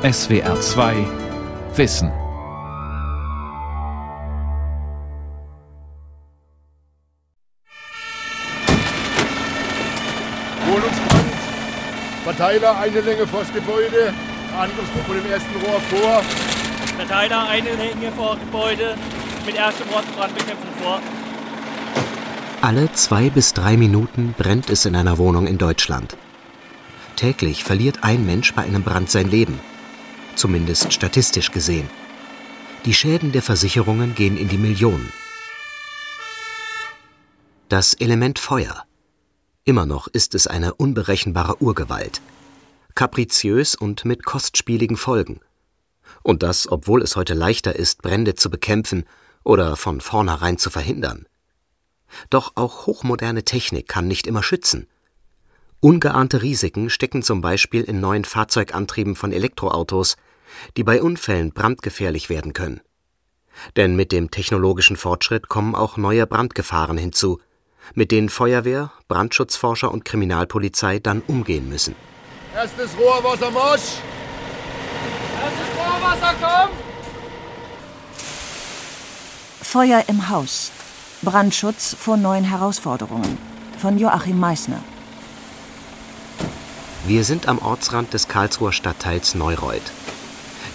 SWR 2 Wissen. Wohnungsbrand. Verteiler eine Länge vor das Gebäude. Angriffsgruppe dem ersten Rohr vor. Verteiler eine Länge vor Gebäude mit erstem Rohr Brandbekämpfung vor. Alle zwei bis drei Minuten brennt es in einer Wohnung in Deutschland. Täglich verliert ein Mensch bei einem Brand sein Leben. Zumindest statistisch gesehen. Die Schäden der Versicherungen gehen in die Millionen. Das Element Feuer. Immer noch ist es eine unberechenbare Urgewalt. Kapriziös und mit kostspieligen Folgen. Und das, obwohl es heute leichter ist, Brände zu bekämpfen oder von vornherein zu verhindern. Doch auch hochmoderne Technik kann nicht immer schützen. Ungeahnte Risiken stecken zum Beispiel in neuen Fahrzeugantrieben von Elektroautos, die bei Unfällen brandgefährlich werden können. Denn mit dem technologischen Fortschritt kommen auch neue Brandgefahren hinzu, mit denen Feuerwehr, Brandschutzforscher und Kriminalpolizei dann umgehen müssen. Erstes Rohrwasser Marsch. Erstes Rohrwasser kommt! Feuer im Haus. Brandschutz vor neuen Herausforderungen. Von Joachim Meissner. Wir sind am Ortsrand des Karlsruher Stadtteils Neureuth.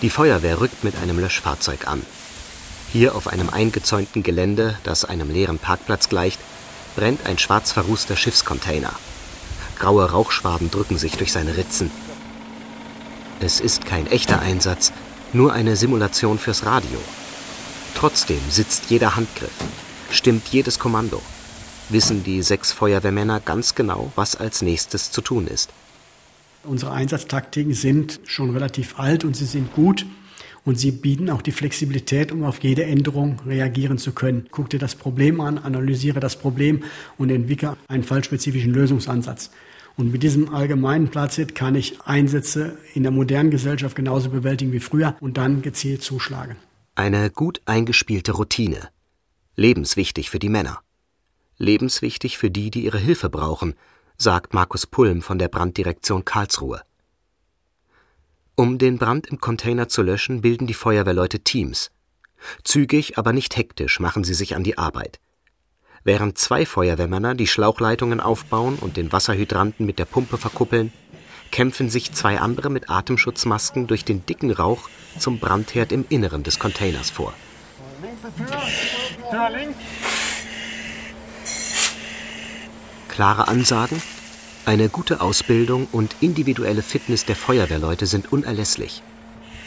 Die Feuerwehr rückt mit einem Löschfahrzeug an. Hier auf einem eingezäunten Gelände, das einem leeren Parkplatz gleicht, brennt ein schwarz verrußter Schiffscontainer. Graue Rauchschwaden drücken sich durch seine Ritzen. Es ist kein echter Einsatz, nur eine Simulation fürs Radio. Trotzdem sitzt jeder Handgriff, stimmt jedes Kommando. Wissen die sechs Feuerwehrmänner ganz genau, was als nächstes zu tun ist. Unsere Einsatztaktiken sind schon relativ alt und sie sind gut. Und sie bieten auch die Flexibilität, um auf jede Änderung reagieren zu können. Guck dir das Problem an, analysiere das Problem und entwickle einen fallspezifischen Lösungsansatz. Und mit diesem allgemeinen Platzhit kann ich Einsätze in der modernen Gesellschaft genauso bewältigen wie früher und dann gezielt zuschlagen. Eine gut eingespielte Routine. Lebenswichtig für die Männer. Lebenswichtig für die, die ihre Hilfe brauchen, sagt Markus Pulm von der Branddirektion Karlsruhe. Um den Brand im Container zu löschen, bilden die Feuerwehrleute Teams. Zügig, aber nicht hektisch machen sie sich an die Arbeit. Während zwei Feuerwehrmänner die Schlauchleitungen aufbauen und den Wasserhydranten mit der Pumpe verkuppeln, kämpfen sich zwei andere mit Atemschutzmasken durch den dicken Rauch zum Brandherd im Inneren des Containers vor. Klare Ansagen, eine gute Ausbildung und individuelle Fitness der Feuerwehrleute sind unerlässlich.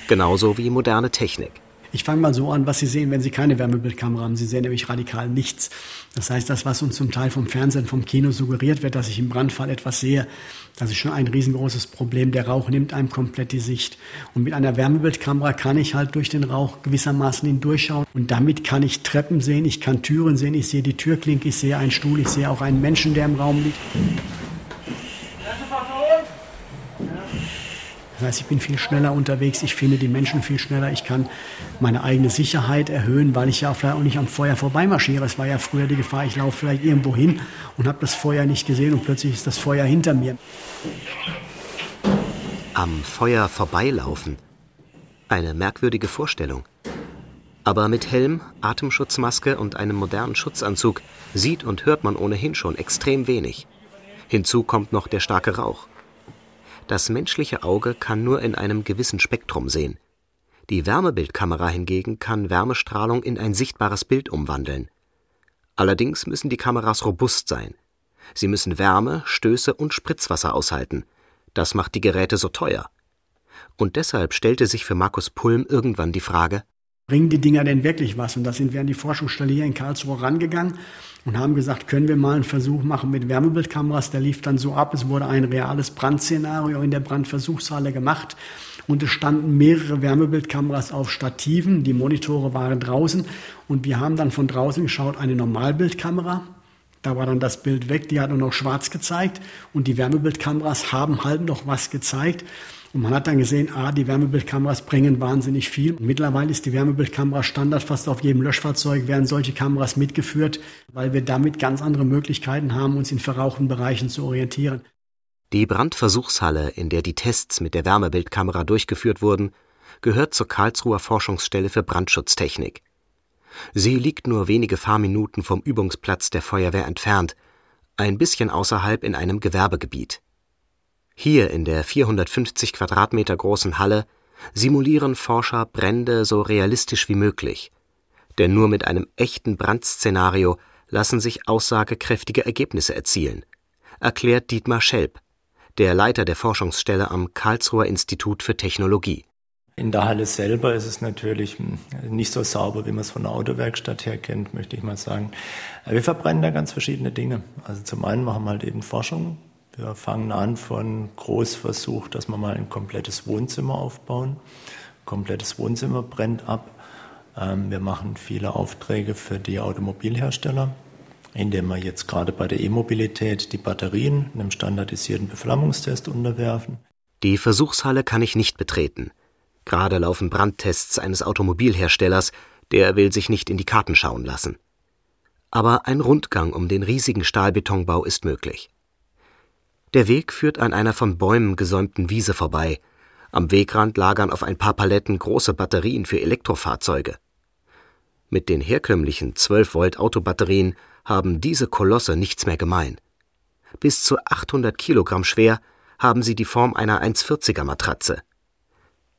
Genauso wie moderne Technik. Ich fange mal so an, was Sie sehen, wenn Sie keine Wärmebildkamera haben. Sie sehen nämlich radikal nichts. Das heißt, das, was uns zum Teil vom Fernsehen, vom Kino suggeriert wird, dass ich im Brandfall etwas sehe, das ist schon ein riesengroßes Problem. Der Rauch nimmt einem komplett die Sicht. Und mit einer Wärmebildkamera kann ich halt durch den Rauch gewissermaßen hindurchschauen. Und damit kann ich Treppen sehen, ich kann Türen sehen, ich sehe die Türklinke, ich sehe einen Stuhl, ich sehe auch einen Menschen, der im Raum liegt. Das heißt, ich bin viel schneller unterwegs, ich finde die Menschen viel schneller, ich kann meine eigene Sicherheit erhöhen, weil ich ja vielleicht auch nicht am Feuer vorbeimarschiere. Es war ja früher die Gefahr, ich laufe vielleicht irgendwo hin und habe das Feuer nicht gesehen und plötzlich ist das Feuer hinter mir. Am Feuer vorbeilaufen. Eine merkwürdige Vorstellung. Aber mit Helm, Atemschutzmaske und einem modernen Schutzanzug sieht und hört man ohnehin schon extrem wenig. Hinzu kommt noch der starke Rauch. Das menschliche Auge kann nur in einem gewissen Spektrum sehen. Die Wärmebildkamera hingegen kann Wärmestrahlung in ein sichtbares Bild umwandeln. Allerdings müssen die Kameras robust sein. Sie müssen Wärme, Stöße und Spritzwasser aushalten. Das macht die Geräte so teuer. Und deshalb stellte sich für Markus Pulm irgendwann die Frage, Bringen die Dinger denn wirklich was? Und da sind wir an die Forschungsstelle hier in Karlsruhe rangegangen und haben gesagt, können wir mal einen Versuch machen mit Wärmebildkameras. Der lief dann so ab, es wurde ein reales Brandszenario in der Brandversuchshalle gemacht und es standen mehrere Wärmebildkameras auf Stativen, die Monitore waren draußen und wir haben dann von draußen geschaut, eine Normalbildkamera, da war dann das Bild weg, die hat nur noch schwarz gezeigt und die Wärmebildkameras haben halt noch was gezeigt. Und man hat dann gesehen, ah, die Wärmebildkameras bringen wahnsinnig viel. Mittlerweile ist die Wärmebildkamera Standard, fast auf jedem Löschfahrzeug werden solche Kameras mitgeführt, weil wir damit ganz andere Möglichkeiten haben, uns in verrauchten Bereichen zu orientieren. Die Brandversuchshalle, in der die Tests mit der Wärmebildkamera durchgeführt wurden, gehört zur Karlsruher Forschungsstelle für Brandschutztechnik. Sie liegt nur wenige Fahrminuten vom Übungsplatz der Feuerwehr entfernt, ein bisschen außerhalb in einem Gewerbegebiet. Hier in der 450 Quadratmeter großen Halle simulieren Forscher Brände so realistisch wie möglich. Denn nur mit einem echten Brandszenario lassen sich aussagekräftige Ergebnisse erzielen, erklärt Dietmar Schelp, der Leiter der Forschungsstelle am Karlsruher Institut für Technologie. In der Halle selber ist es natürlich hm, nicht so sauber, wie man es von der Autowerkstatt her kennt, möchte ich mal sagen. Wir verbrennen da ganz verschiedene Dinge. Also zum einen machen wir halt eben Forschung. Wir fangen an von Großversuch, dass wir mal ein komplettes Wohnzimmer aufbauen. Komplettes Wohnzimmer brennt ab. Ähm, wir machen viele Aufträge für die Automobilhersteller, indem wir jetzt gerade bei der E-Mobilität die Batterien einem standardisierten Beflammungstest unterwerfen. Die Versuchshalle kann ich nicht betreten. Gerade laufen Brandtests eines Automobilherstellers, der will sich nicht in die Karten schauen lassen. Aber ein Rundgang um den riesigen Stahlbetonbau ist möglich. Der Weg führt an einer von Bäumen gesäumten Wiese vorbei. Am Wegrand lagern auf ein paar Paletten große Batterien für Elektrofahrzeuge. Mit den herkömmlichen 12 Volt Autobatterien haben diese Kolosse nichts mehr gemein. Bis zu 800 Kilogramm schwer haben sie die Form einer 1,40er Matratze.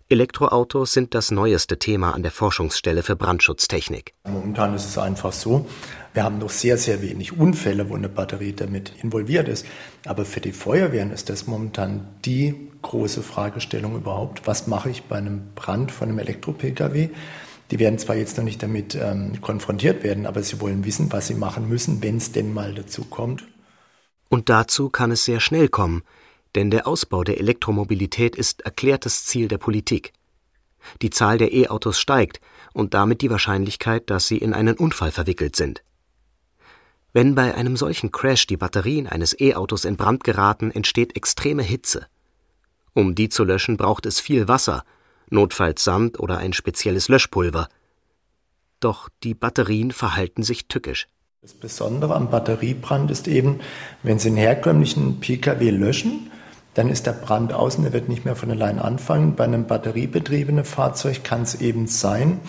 Elektroautos sind das neueste Thema an der Forschungsstelle für Brandschutztechnik. Momentan ist es einfach so, wir haben noch sehr, sehr wenig Unfälle, wo eine Batterie damit involviert ist. Aber für die Feuerwehren ist das momentan die große Fragestellung überhaupt. Was mache ich bei einem Brand von einem Elektro-Pkw? Die werden zwar jetzt noch nicht damit ähm, konfrontiert werden, aber sie wollen wissen, was sie machen müssen, wenn es denn mal dazu kommt. Und dazu kann es sehr schnell kommen, denn der Ausbau der Elektromobilität ist erklärtes Ziel der Politik. Die Zahl der E-Autos steigt und damit die Wahrscheinlichkeit, dass sie in einen Unfall verwickelt sind. Wenn bei einem solchen Crash die Batterien eines E-Autos in Brand geraten, entsteht extreme Hitze. Um die zu löschen, braucht es viel Wasser, notfalls Sand oder ein spezielles Löschpulver. Doch die Batterien verhalten sich tückisch. Das Besondere am Batteriebrand ist eben, wenn Sie einen herkömmlichen Pkw löschen, dann ist der Brand außen, der wird nicht mehr von allein anfangen. Bei einem batteriebetriebenen Fahrzeug kann es eben sein,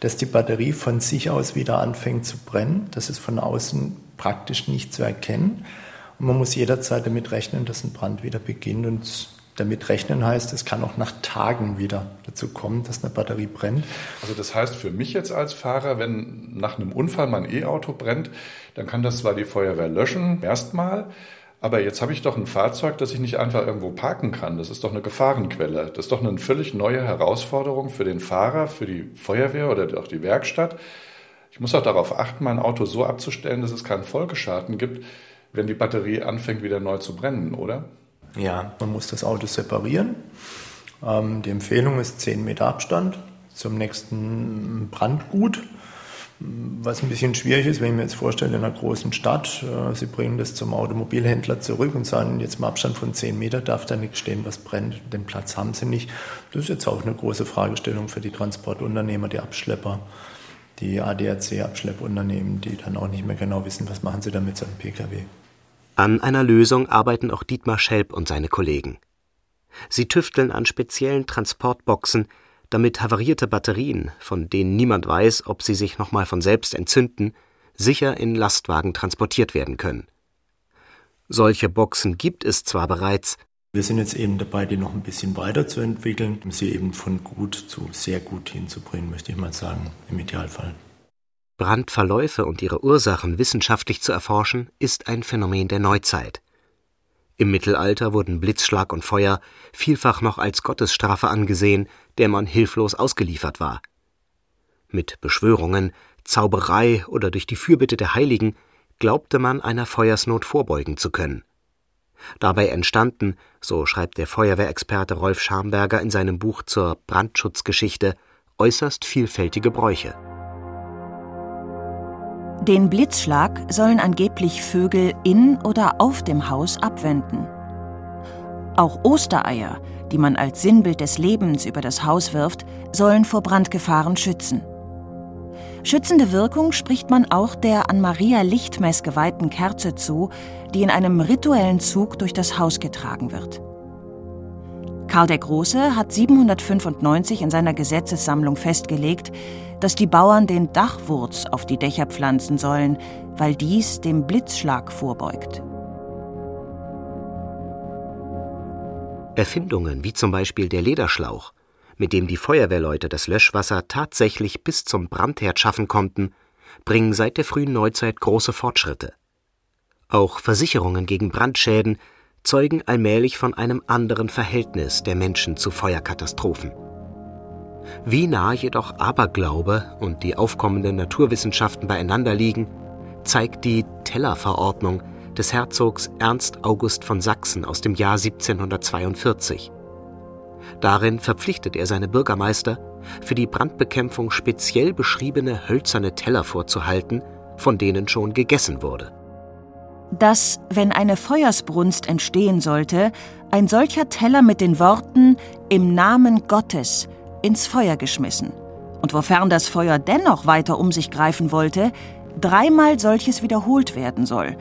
dass die Batterie von sich aus wieder anfängt zu brennen. Das ist von außen praktisch nicht zu erkennen. Und man muss jederzeit damit rechnen, dass ein Brand wieder beginnt. Und damit rechnen heißt, es kann auch nach Tagen wieder dazu kommen, dass eine Batterie brennt. Also das heißt für mich jetzt als Fahrer, wenn nach einem Unfall mein E-Auto brennt, dann kann das zwar die Feuerwehr löschen, erstmal, aber jetzt habe ich doch ein Fahrzeug, das ich nicht einfach irgendwo parken kann. Das ist doch eine Gefahrenquelle. Das ist doch eine völlig neue Herausforderung für den Fahrer, für die Feuerwehr oder auch die Werkstatt. Ich muss auch darauf achten, mein Auto so abzustellen, dass es keinen Folgeschaden gibt, wenn die Batterie anfängt wieder neu zu brennen, oder? Ja, man muss das Auto separieren. Ähm, die Empfehlung ist 10 Meter Abstand zum nächsten Brandgut. Was ein bisschen schwierig ist, wenn ich mir jetzt vorstelle, in einer großen Stadt, äh, Sie bringen das zum Automobilhändler zurück und sagen, jetzt im Abstand von 10 Meter darf da nichts stehen, was brennt. Den Platz haben Sie nicht. Das ist jetzt auch eine große Fragestellung für die Transportunternehmer, die Abschlepper, die ADAC-Abschleppunternehmen, die dann auch nicht mehr genau wissen, was machen sie damit mit seinem Pkw. An einer Lösung arbeiten auch Dietmar Schelp und seine Kollegen. Sie tüfteln an speziellen Transportboxen, damit havarierte Batterien, von denen niemand weiß, ob sie sich nochmal von selbst entzünden, sicher in Lastwagen transportiert werden können. Solche Boxen gibt es zwar bereits, wir sind jetzt eben dabei, die noch ein bisschen weiterzuentwickeln, um sie eben von gut zu sehr gut hinzubringen, möchte ich mal sagen, im Idealfall. Brandverläufe und ihre Ursachen wissenschaftlich zu erforschen, ist ein Phänomen der Neuzeit. Im Mittelalter wurden Blitzschlag und Feuer vielfach noch als Gottesstrafe angesehen, der man hilflos ausgeliefert war. Mit Beschwörungen, Zauberei oder durch die Fürbitte der Heiligen glaubte man einer Feuersnot vorbeugen zu können. Dabei entstanden, so schreibt der Feuerwehrexperte Rolf Schamberger in seinem Buch zur Brandschutzgeschichte, äußerst vielfältige Bräuche. Den Blitzschlag sollen angeblich Vögel in oder auf dem Haus abwenden. Auch Ostereier, die man als Sinnbild des Lebens über das Haus wirft, sollen vor Brandgefahren schützen. Schützende Wirkung spricht man auch der an Maria Lichtmess geweihten Kerze zu, die in einem rituellen Zug durch das Haus getragen wird. Karl der Große hat 795 in seiner Gesetzessammlung festgelegt, dass die Bauern den Dachwurz auf die Dächer pflanzen sollen, weil dies dem Blitzschlag vorbeugt. Erfindungen wie zum Beispiel der Lederschlauch, mit dem die Feuerwehrleute das Löschwasser tatsächlich bis zum Brandherd schaffen konnten, bringen seit der frühen Neuzeit große Fortschritte. Auch Versicherungen gegen Brandschäden zeugen allmählich von einem anderen Verhältnis der Menschen zu Feuerkatastrophen. Wie nah jedoch Aberglaube und die aufkommenden Naturwissenschaften beieinander liegen, zeigt die Tellerverordnung des Herzogs Ernst August von Sachsen aus dem Jahr 1742. Darin verpflichtet er seine Bürgermeister, für die Brandbekämpfung speziell beschriebene hölzerne Teller vorzuhalten, von denen schon gegessen wurde dass, wenn eine Feuersbrunst entstehen sollte, ein solcher Teller mit den Worten Im Namen Gottes ins Feuer geschmissen und wofern das Feuer dennoch weiter um sich greifen wollte, dreimal solches wiederholt werden soll,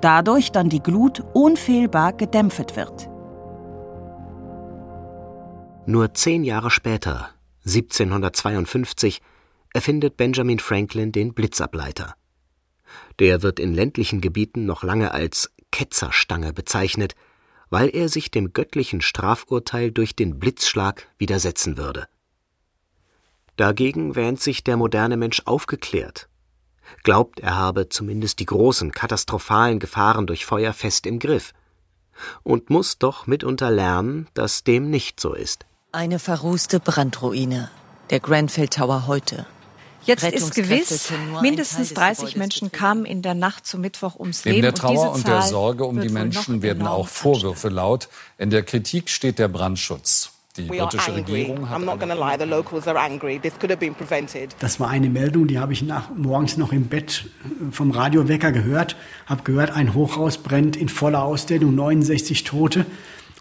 dadurch dann die Glut unfehlbar gedämpft wird. Nur zehn Jahre später, 1752, erfindet Benjamin Franklin den Blitzableiter. Der wird in ländlichen Gebieten noch lange als Ketzerstange bezeichnet, weil er sich dem göttlichen Strafurteil durch den Blitzschlag widersetzen würde. Dagegen wähnt sich der moderne Mensch aufgeklärt, glaubt, er habe zumindest die großen katastrophalen Gefahren durch Feuer fest im Griff und muss doch mitunter lernen, dass dem nicht so ist. Eine verrußte Brandruine, der Grenfell Tower heute. Jetzt ist gewiss, mindestens 30 Menschen kamen in der Nacht zum Mittwoch ums Leben. Neben der Trauer und, und der Sorge um die Menschen werden auch Vorwürfe laut. In der Kritik steht der Brandschutz. Die britische Regierung hat Das war eine Meldung, die habe ich nach, morgens noch im Bett äh, vom Radiowecker gehört. Habe gehört, ein Hochhaus brennt in voller Ausdehnung, 69 Tote.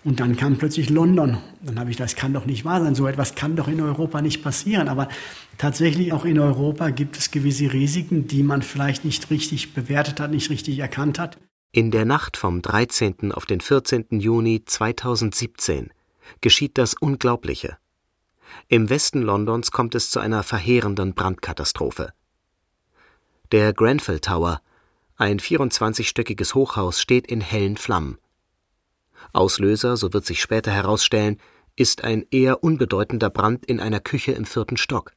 Und dann kam plötzlich London. Dann habe ich das kann doch nicht wahr sein. So etwas kann doch in Europa nicht passieren. Aber tatsächlich auch in Europa gibt es gewisse Risiken, die man vielleicht nicht richtig bewertet hat, nicht richtig erkannt hat. In der Nacht vom 13. auf den 14. Juni 2017 geschieht das Unglaubliche. Im Westen Londons kommt es zu einer verheerenden Brandkatastrophe. Der Grenfell Tower, ein 24-stöckiges Hochhaus, steht in hellen Flammen. Auslöser, so wird sich später herausstellen, ist ein eher unbedeutender Brand in einer Küche im vierten Stock.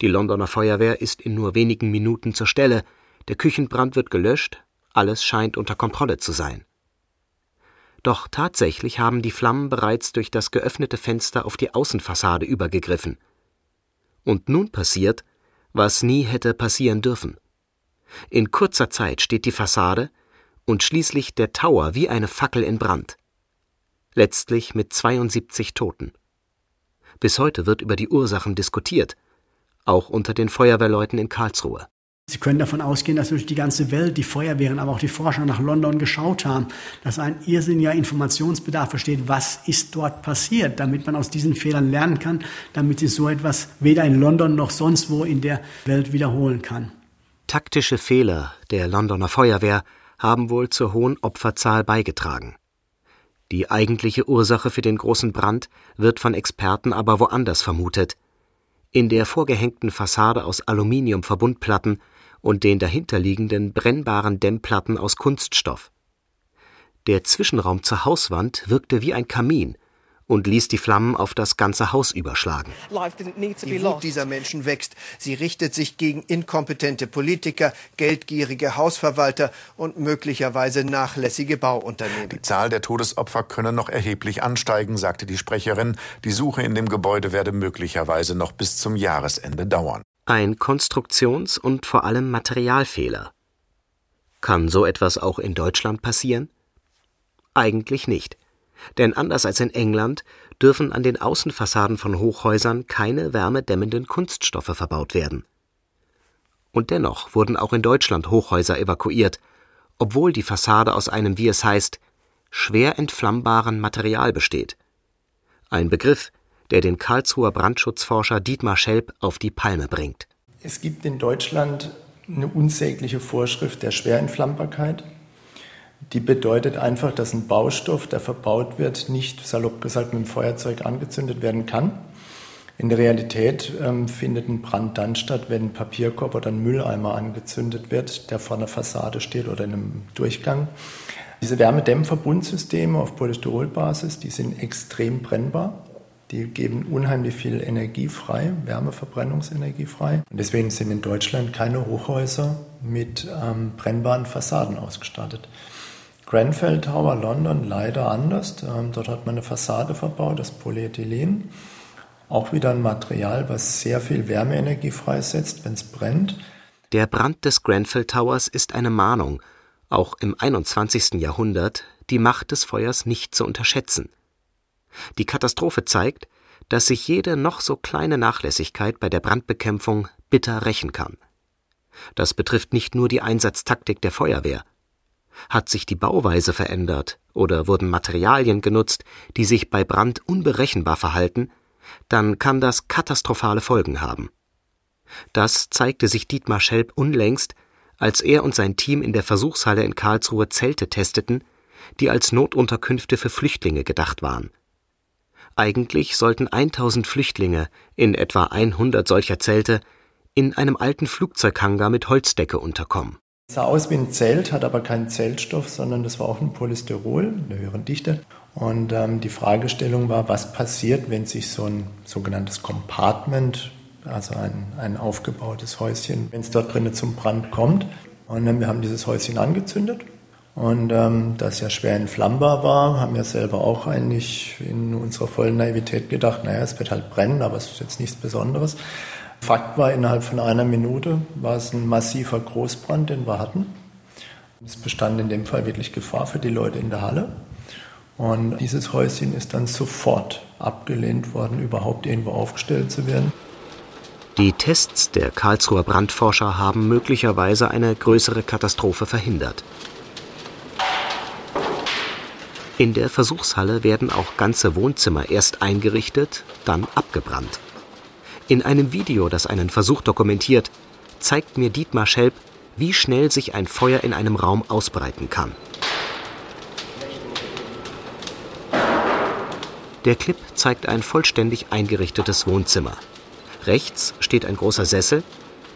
Die Londoner Feuerwehr ist in nur wenigen Minuten zur Stelle, der Küchenbrand wird gelöscht, alles scheint unter Kontrolle zu sein. Doch tatsächlich haben die Flammen bereits durch das geöffnete Fenster auf die Außenfassade übergegriffen. Und nun passiert, was nie hätte passieren dürfen. In kurzer Zeit steht die Fassade, und schließlich der Tower wie eine Fackel in Brand. Letztlich mit 72 Toten. Bis heute wird über die Ursachen diskutiert, auch unter den Feuerwehrleuten in Karlsruhe. Sie können davon ausgehen, dass durch die ganze Welt die Feuerwehren, aber auch die Forscher nach London geschaut haben, dass ein irrsinniger Informationsbedarf besteht, was ist dort passiert, damit man aus diesen Fehlern lernen kann, damit sich so etwas weder in London noch sonst wo in der Welt wiederholen kann. Taktische Fehler der Londoner Feuerwehr haben wohl zur hohen Opferzahl beigetragen. Die eigentliche Ursache für den großen Brand wird von Experten aber woanders vermutet. In der vorgehängten Fassade aus Aluminiumverbundplatten und den dahinterliegenden brennbaren Dämmplatten aus Kunststoff. Der Zwischenraum zur Hauswand wirkte wie ein Kamin und ließ die Flammen auf das ganze Haus überschlagen. Die Wut dieser Menschen wächst. Sie richtet sich gegen inkompetente Politiker, geldgierige Hausverwalter und möglicherweise nachlässige Bauunternehmen. Die Zahl der Todesopfer könne noch erheblich ansteigen, sagte die Sprecherin. Die Suche in dem Gebäude werde möglicherweise noch bis zum Jahresende dauern. Ein Konstruktions- und vor allem Materialfehler. Kann so etwas auch in Deutschland passieren? Eigentlich nicht. Denn anders als in England dürfen an den Außenfassaden von Hochhäusern keine wärmedämmenden Kunststoffe verbaut werden. Und dennoch wurden auch in Deutschland Hochhäuser evakuiert, obwohl die Fassade aus einem, wie es heißt, schwer entflammbaren Material besteht. Ein Begriff, der den Karlsruher Brandschutzforscher Dietmar Schelp auf die Palme bringt. Es gibt in Deutschland eine unsägliche Vorschrift der Schwerentflammbarkeit. Die bedeutet einfach, dass ein Baustoff, der verbaut wird, nicht salopp gesagt mit dem Feuerzeug angezündet werden kann. In der Realität ähm, findet ein Brand dann statt, wenn ein Papierkorb oder ein Mülleimer angezündet wird, der vor einer Fassade steht oder in einem Durchgang. Diese Wärmedämmverbundsysteme auf Polystyrolbasis, die sind extrem brennbar. Die geben unheimlich viel Energie frei, Wärmeverbrennungsenergie frei. Und deswegen sind in Deutschland keine Hochhäuser mit ähm, brennbaren Fassaden ausgestattet. Grenfell Tower London leider anders. Ähm, dort hat man eine Fassade verbaut, das Polyethylen. Auch wieder ein Material, was sehr viel Wärmeenergie freisetzt, wenn es brennt. Der Brand des Grenfell Towers ist eine Mahnung, auch im 21. Jahrhundert die Macht des Feuers nicht zu unterschätzen. Die Katastrophe zeigt, dass sich jede noch so kleine Nachlässigkeit bei der Brandbekämpfung bitter rächen kann. Das betrifft nicht nur die Einsatztaktik der Feuerwehr. Hat sich die Bauweise verändert oder wurden Materialien genutzt, die sich bei Brand unberechenbar verhalten, dann kann das katastrophale Folgen haben. Das zeigte sich Dietmar Schelp unlängst, als er und sein Team in der Versuchshalle in Karlsruhe Zelte testeten, die als Notunterkünfte für Flüchtlinge gedacht waren. Eigentlich sollten 1000 Flüchtlinge in etwa 100 solcher Zelte in einem alten Flugzeughangar mit Holzdecke unterkommen. Sah aus wie ein Zelt, hat aber keinen Zeltstoff, sondern das war auch ein Polystyrol, eine höheren Dichte. Und ähm, die Fragestellung war, was passiert, wenn sich so ein sogenanntes Compartment, also ein, ein aufgebautes Häuschen, wenn es dort drinnen zum Brand kommt. Und dann, wir haben dieses Häuschen angezündet und ähm, das ja schwer entflammbar war, haben wir selber auch eigentlich in unserer vollen Naivität gedacht, naja, es wird halt brennen, aber es ist jetzt nichts Besonderes. Fakt war, innerhalb von einer Minute war es ein massiver Großbrand, den wir hatten. Es bestand in dem Fall wirklich Gefahr für die Leute in der Halle. Und dieses Häuschen ist dann sofort abgelehnt worden, überhaupt irgendwo aufgestellt zu werden. Die Tests der Karlsruher Brandforscher haben möglicherweise eine größere Katastrophe verhindert. In der Versuchshalle werden auch ganze Wohnzimmer erst eingerichtet, dann abgebrannt. In einem Video, das einen Versuch dokumentiert, zeigt mir Dietmar Schelp, wie schnell sich ein Feuer in einem Raum ausbreiten kann. Der Clip zeigt ein vollständig eingerichtetes Wohnzimmer. Rechts steht ein großer Sessel,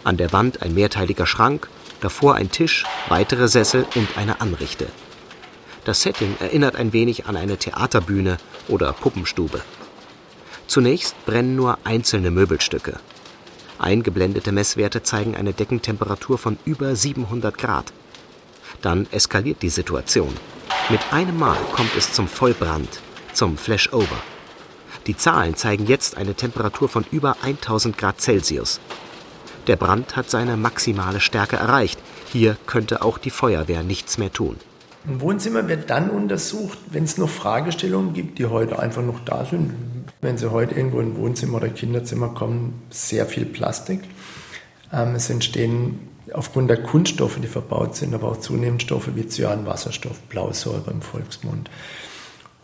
an der Wand ein mehrteiliger Schrank, davor ein Tisch, weitere Sessel und eine Anrichte. Das Setting erinnert ein wenig an eine Theaterbühne oder Puppenstube. Zunächst brennen nur einzelne Möbelstücke. Eingeblendete Messwerte zeigen eine Deckentemperatur von über 700 Grad. Dann eskaliert die Situation. Mit einem Mal kommt es zum Vollbrand, zum Flashover. Die Zahlen zeigen jetzt eine Temperatur von über 1000 Grad Celsius. Der Brand hat seine maximale Stärke erreicht. Hier könnte auch die Feuerwehr nichts mehr tun. Ein Wohnzimmer wird dann untersucht, wenn es noch Fragestellungen gibt, die heute einfach noch da sind. Wenn Sie heute irgendwo in ein Wohnzimmer oder Kinderzimmer kommen, sehr viel Plastik. Ähm, es entstehen aufgrund der Kunststoffe, die verbaut sind, aber auch zunehmend Stoffe wie Cyanwasserstoff, Blausäure im Volksmund.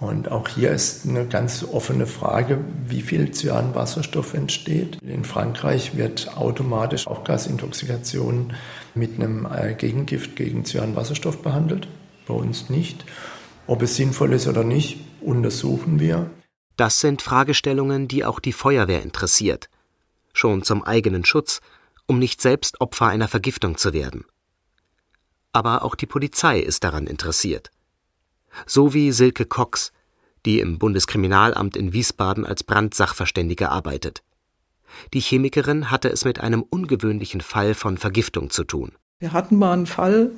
Und auch hier ist eine ganz offene Frage, wie viel Cyanwasserstoff entsteht. In Frankreich wird automatisch auch Gasintoxikation mit einem äh, Gegengift gegen Cyanwasserstoff behandelt bei uns nicht. Ob es sinnvoll ist oder nicht, untersuchen wir. Das sind Fragestellungen, die auch die Feuerwehr interessiert. Schon zum eigenen Schutz, um nicht selbst Opfer einer Vergiftung zu werden. Aber auch die Polizei ist daran interessiert. So wie Silke Cox, die im Bundeskriminalamt in Wiesbaden als Brandsachverständige arbeitet. Die Chemikerin hatte es mit einem ungewöhnlichen Fall von Vergiftung zu tun. Wir hatten mal einen Fall,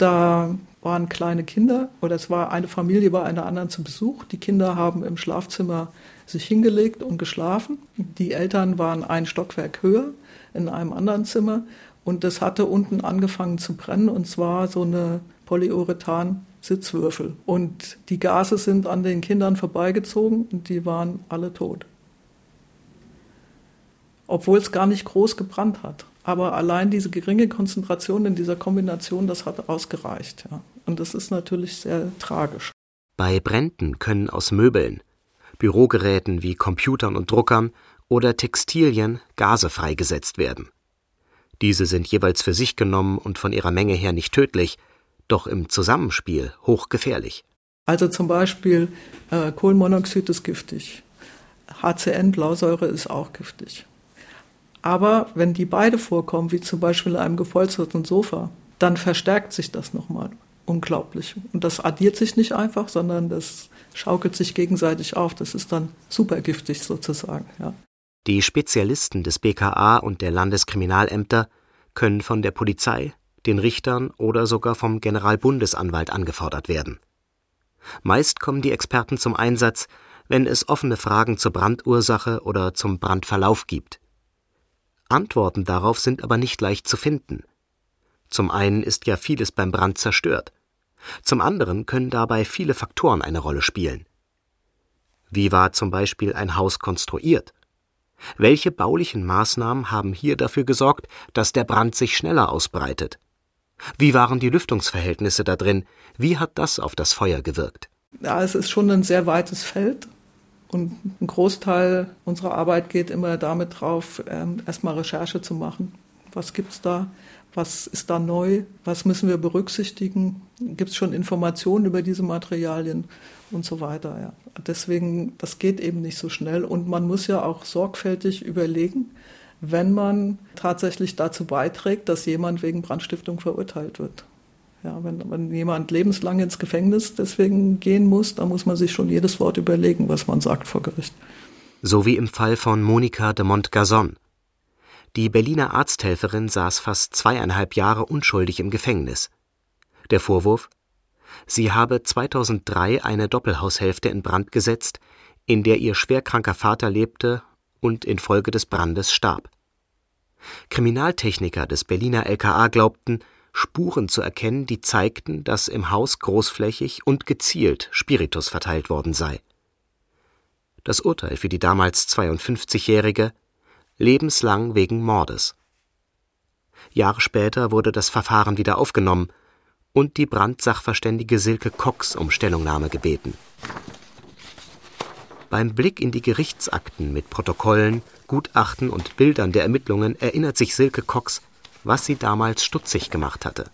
da waren kleine Kinder oder es war eine Familie bei einer anderen zu Besuch. Die Kinder haben im Schlafzimmer sich hingelegt und geschlafen. Die Eltern waren ein Stockwerk höher in einem anderen Zimmer und es hatte unten angefangen zu brennen und zwar so eine Polyurethan-Sitzwürfel. Und die Gase sind an den Kindern vorbeigezogen und die waren alle tot. Obwohl es gar nicht groß gebrannt hat. Aber allein diese geringe Konzentration in dieser Kombination, das hat ausgereicht. Ja. Und das ist natürlich sehr tragisch. Bei Bränden können aus Möbeln, Bürogeräten wie Computern und Druckern oder Textilien Gase freigesetzt werden. Diese sind jeweils für sich genommen und von ihrer Menge her nicht tödlich, doch im Zusammenspiel hochgefährlich. Also zum Beispiel äh, Kohlenmonoxid ist giftig, HCN, Blausäure ist auch giftig. Aber wenn die beide vorkommen, wie zum Beispiel in einem gepolsterten Sofa, dann verstärkt sich das nochmal unglaublich. Und das addiert sich nicht einfach, sondern das schaukelt sich gegenseitig auf. Das ist dann supergiftig sozusagen. Ja. Die Spezialisten des BKA und der Landeskriminalämter können von der Polizei, den Richtern oder sogar vom Generalbundesanwalt angefordert werden. Meist kommen die Experten zum Einsatz, wenn es offene Fragen zur Brandursache oder zum Brandverlauf gibt. Antworten darauf sind aber nicht leicht zu finden. Zum einen ist ja vieles beim Brand zerstört. Zum anderen können dabei viele Faktoren eine Rolle spielen. Wie war zum Beispiel ein Haus konstruiert? Welche baulichen Maßnahmen haben hier dafür gesorgt, dass der Brand sich schneller ausbreitet? Wie waren die Lüftungsverhältnisse da drin? Wie hat das auf das Feuer gewirkt? Ja, es ist schon ein sehr weites Feld. Und ein Großteil unserer Arbeit geht immer damit drauf, ähm, erstmal Recherche zu machen. Was gibt es da? Was ist da neu? Was müssen wir berücksichtigen? Gibt es schon Informationen über diese Materialien und so weiter? Ja. Deswegen, das geht eben nicht so schnell. Und man muss ja auch sorgfältig überlegen, wenn man tatsächlich dazu beiträgt, dass jemand wegen Brandstiftung verurteilt wird. Ja, wenn, wenn jemand lebenslang ins Gefängnis deswegen gehen muss, dann muss man sich schon jedes Wort überlegen, was man sagt vor Gericht. So wie im Fall von Monika de Montgazon. Die Berliner Arzthelferin saß fast zweieinhalb Jahre unschuldig im Gefängnis. Der Vorwurf? Sie habe 2003 eine Doppelhaushälfte in Brand gesetzt, in der ihr schwerkranker Vater lebte und infolge des Brandes starb. Kriminaltechniker des Berliner LKA glaubten, Spuren zu erkennen, die zeigten, dass im Haus großflächig und gezielt Spiritus verteilt worden sei. Das Urteil für die damals 52-Jährige lebenslang wegen Mordes. Jahre später wurde das Verfahren wieder aufgenommen und die Brandsachverständige Silke Cox um Stellungnahme gebeten. Beim Blick in die Gerichtsakten mit Protokollen, Gutachten und Bildern der Ermittlungen erinnert sich Silke Cox, was sie damals stutzig gemacht hatte.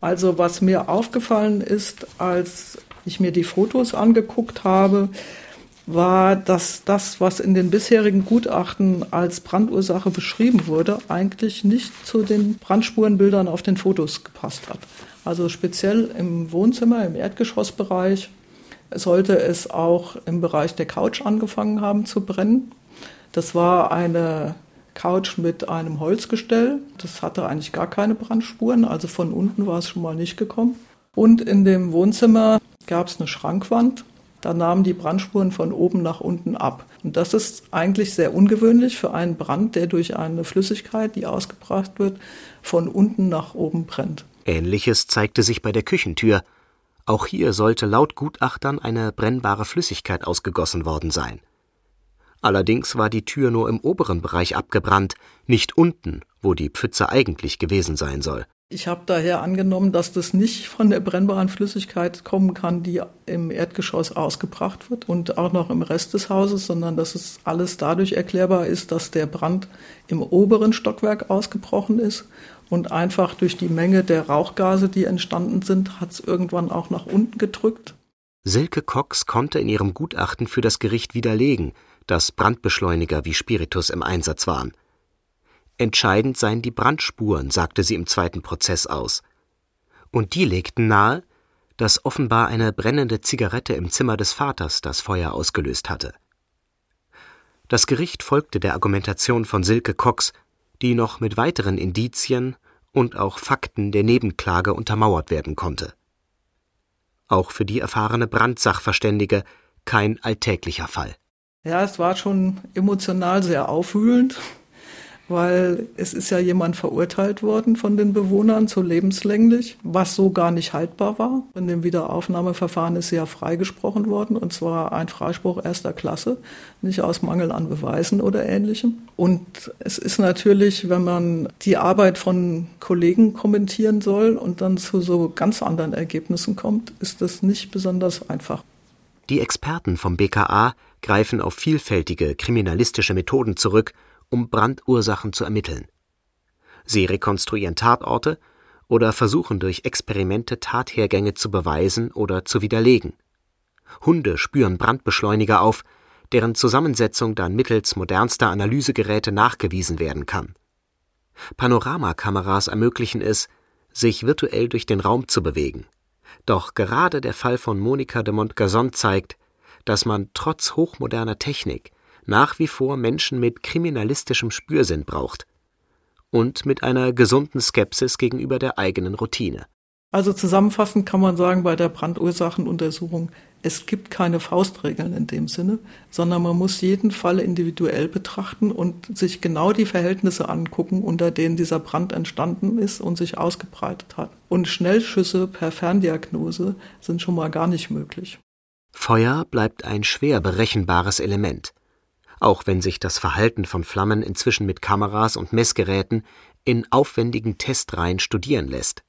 Also was mir aufgefallen ist, als ich mir die Fotos angeguckt habe, war, dass das, was in den bisherigen Gutachten als Brandursache beschrieben wurde, eigentlich nicht zu den Brandspurenbildern auf den Fotos gepasst hat. Also speziell im Wohnzimmer, im Erdgeschossbereich, sollte es auch im Bereich der Couch angefangen haben zu brennen. Das war eine Couch mit einem Holzgestell. Das hatte eigentlich gar keine Brandspuren, also von unten war es schon mal nicht gekommen. Und in dem Wohnzimmer gab es eine Schrankwand da nahmen die Brandspuren von oben nach unten ab. Und das ist eigentlich sehr ungewöhnlich für einen Brand, der durch eine Flüssigkeit, die ausgebracht wird, von unten nach oben brennt. Ähnliches zeigte sich bei der Küchentür. Auch hier sollte laut Gutachtern eine brennbare Flüssigkeit ausgegossen worden sein. Allerdings war die Tür nur im oberen Bereich abgebrannt, nicht unten, wo die Pfütze eigentlich gewesen sein soll. Ich habe daher angenommen, dass das nicht von der brennbaren Flüssigkeit kommen kann, die im Erdgeschoss ausgebracht wird und auch noch im Rest des Hauses, sondern dass es alles dadurch erklärbar ist, dass der Brand im oberen Stockwerk ausgebrochen ist und einfach durch die Menge der Rauchgase, die entstanden sind, hat es irgendwann auch nach unten gedrückt. Silke Cox konnte in ihrem Gutachten für das Gericht widerlegen, dass Brandbeschleuniger wie Spiritus im Einsatz waren. Entscheidend seien die Brandspuren, sagte sie im zweiten Prozess aus. Und die legten nahe, dass offenbar eine brennende Zigarette im Zimmer des Vaters das Feuer ausgelöst hatte. Das Gericht folgte der Argumentation von Silke Cox, die noch mit weiteren Indizien und auch Fakten der Nebenklage untermauert werden konnte. Auch für die erfahrene Brandsachverständige kein alltäglicher Fall. Ja, es war schon emotional sehr aufwühlend weil es ist ja jemand verurteilt worden von den Bewohnern zu lebenslänglich, was so gar nicht haltbar war. In dem Wiederaufnahmeverfahren ist sie ja freigesprochen worden und zwar ein Freispruch erster Klasse, nicht aus Mangel an Beweisen oder ähnlichem. Und es ist natürlich, wenn man die Arbeit von Kollegen kommentieren soll und dann zu so ganz anderen Ergebnissen kommt, ist das nicht besonders einfach. Die Experten vom BKA greifen auf vielfältige kriminalistische Methoden zurück, um Brandursachen zu ermitteln. Sie rekonstruieren Tatorte oder versuchen durch Experimente Tathergänge zu beweisen oder zu widerlegen. Hunde spüren Brandbeschleuniger auf, deren Zusammensetzung dann mittels modernster Analysegeräte nachgewiesen werden kann. Panoramakameras ermöglichen es, sich virtuell durch den Raum zu bewegen. Doch gerade der Fall von Monika de Montgazon zeigt, dass man trotz hochmoderner Technik nach wie vor Menschen mit kriminalistischem Spürsinn braucht und mit einer gesunden Skepsis gegenüber der eigenen Routine. Also zusammenfassend kann man sagen, bei der Brandursachenuntersuchung, es gibt keine Faustregeln in dem Sinne, sondern man muss jeden Fall individuell betrachten und sich genau die Verhältnisse angucken, unter denen dieser Brand entstanden ist und sich ausgebreitet hat. Und Schnellschüsse per Ferndiagnose sind schon mal gar nicht möglich. Feuer bleibt ein schwer berechenbares Element, auch wenn sich das Verhalten von Flammen inzwischen mit Kameras und Messgeräten in aufwendigen Testreihen studieren lässt.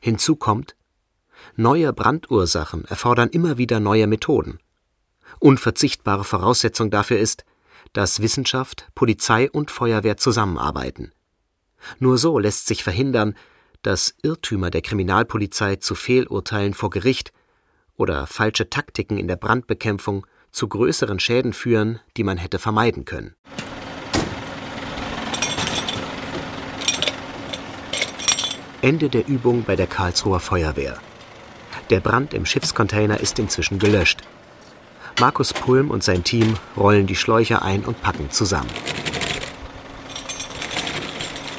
Hinzu kommt, neue Brandursachen erfordern immer wieder neue Methoden. Unverzichtbare Voraussetzung dafür ist, dass Wissenschaft, Polizei und Feuerwehr zusammenarbeiten. Nur so lässt sich verhindern, dass Irrtümer der Kriminalpolizei zu Fehlurteilen vor Gericht oder falsche Taktiken in der Brandbekämpfung zu größeren Schäden führen, die man hätte vermeiden können. Ende der Übung bei der Karlsruher Feuerwehr. Der Brand im Schiffscontainer ist inzwischen gelöscht. Markus Pulm und sein Team rollen die Schläuche ein und packen zusammen.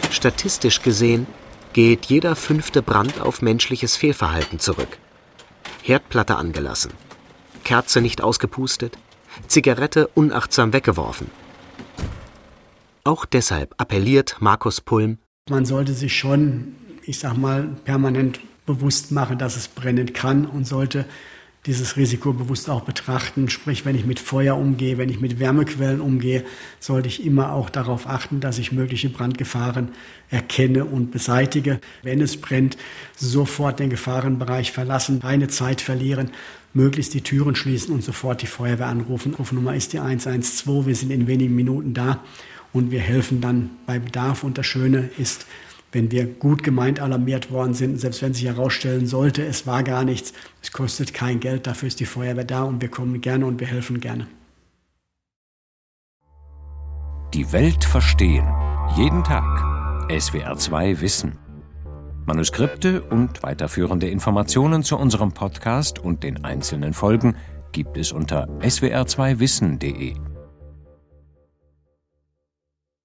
Statistisch gesehen geht jeder fünfte Brand auf menschliches Fehlverhalten zurück. Herdplatte angelassen, Kerze nicht ausgepustet, Zigarette unachtsam weggeworfen. Auch deshalb appelliert Markus Pulm, man sollte sich schon, ich sag mal, permanent bewusst machen, dass es brennen kann und sollte dieses Risiko bewusst auch betrachten. Sprich, wenn ich mit Feuer umgehe, wenn ich mit Wärmequellen umgehe, sollte ich immer auch darauf achten, dass ich mögliche Brandgefahren erkenne und beseitige. Wenn es brennt, sofort den Gefahrenbereich verlassen, keine Zeit verlieren, möglichst die Türen schließen und sofort die Feuerwehr anrufen. Rufnummer ist die 112. Wir sind in wenigen Minuten da und wir helfen dann bei Bedarf. Und das Schöne ist, wenn wir gut gemeint alarmiert worden sind, selbst wenn sich herausstellen sollte, es war gar nichts, es kostet kein Geld, dafür ist die Feuerwehr da und wir kommen gerne und wir helfen gerne. Die Welt verstehen. Jeden Tag. SWR 2 Wissen. Manuskripte und weiterführende Informationen zu unserem Podcast und den einzelnen Folgen gibt es unter swr2wissen.de.